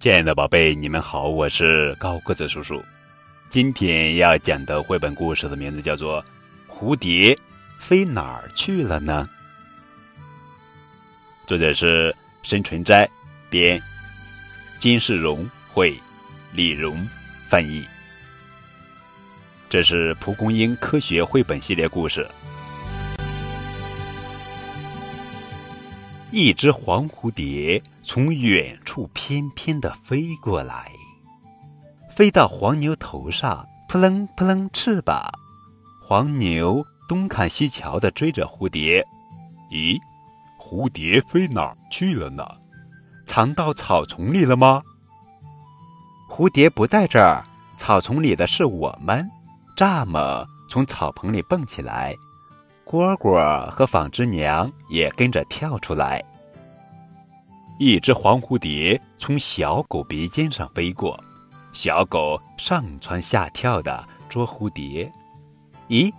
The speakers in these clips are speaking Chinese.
亲爱的宝贝，你们好，我是高个子叔叔。今天要讲的绘本故事的名字叫做《蝴蝶飞哪儿去了呢》，作者是申纯斋，编，金世荣绘，李荣翻译。这是蒲公英科学绘本系列故事。一只黄蝴蝶从远处翩翩地飞过来，飞到黄牛头上，扑棱扑棱翅膀。黄牛东看西瞧地追着蝴蝶。咦，蝴蝶飞哪儿去了呢？藏到草丛里了吗？蝴蝶不在这儿，草丛里的是我们。蚱蜢从草棚里蹦起来。蝈蝈和纺织娘也跟着跳出来。一只黄蝴蝶从小狗鼻尖上飞过，小狗上蹿下跳的捉蝴蝶。咦，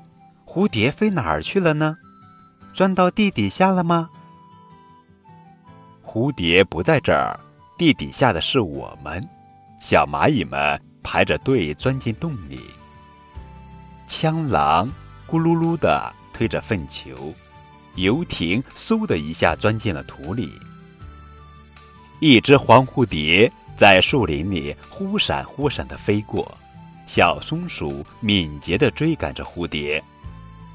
蝴蝶飞哪儿去了呢？钻到地底下了吗？蝴蝶不在这儿，地底下的是我们。小蚂蚁们排着队钻进洞里。枪狼咕噜噜的。推着粪球，游艇嗖的一下钻进了土里。一只黄蝴蝶在树林里忽闪忽闪的飞过，小松鼠敏捷的追赶着蝴蝶。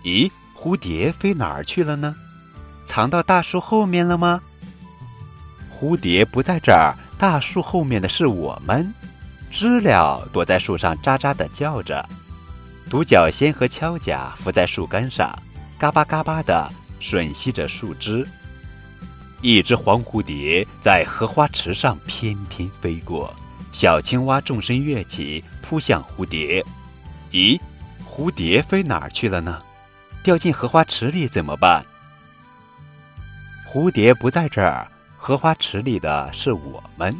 咦，蝴蝶飞哪儿去了呢？藏到大树后面了吗？蝴蝶不在这儿，大树后面的是我们。知了躲在树上喳喳的叫着，独角仙和锹甲伏在树干上。嘎巴嘎巴的吮吸着树枝，一只黄蝴蝶在荷花池上翩翩飞过，小青蛙纵身跃起，扑向蝴蝶。咦，蝴蝶飞哪儿去了呢？掉进荷花池里怎么办？蝴蝶不在这儿，荷花池里的是我们。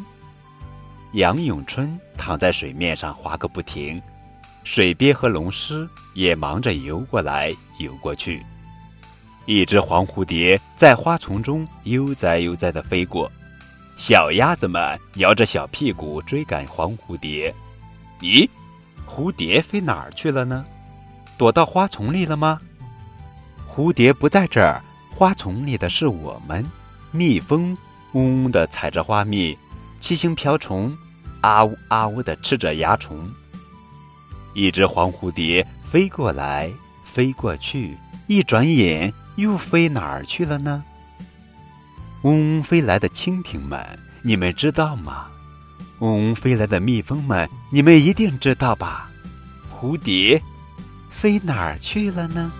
杨永春躺在水面上划个不停。水鳖和龙狮也忙着游过来游过去，一只黄蝴蝶在花丛中悠哉悠哉地飞过，小鸭子们摇着小屁股追赶黄蝴蝶。咦，蝴蝶飞哪儿去了呢？躲到花丛里了吗？蝴蝶不在这儿，花丛里的是我们。蜜蜂嗡嗡地采着花蜜，七星瓢虫啊呜啊呜地吃着蚜虫。一只黄蝴蝶飞过来，飞过去，一转眼又飞哪儿去了呢？嗡嗡飞来的蜻蜓们，你们知道吗？嗡嗡飞来的蜜蜂们，你们一定知道吧？蝴蝶飞哪儿去了呢？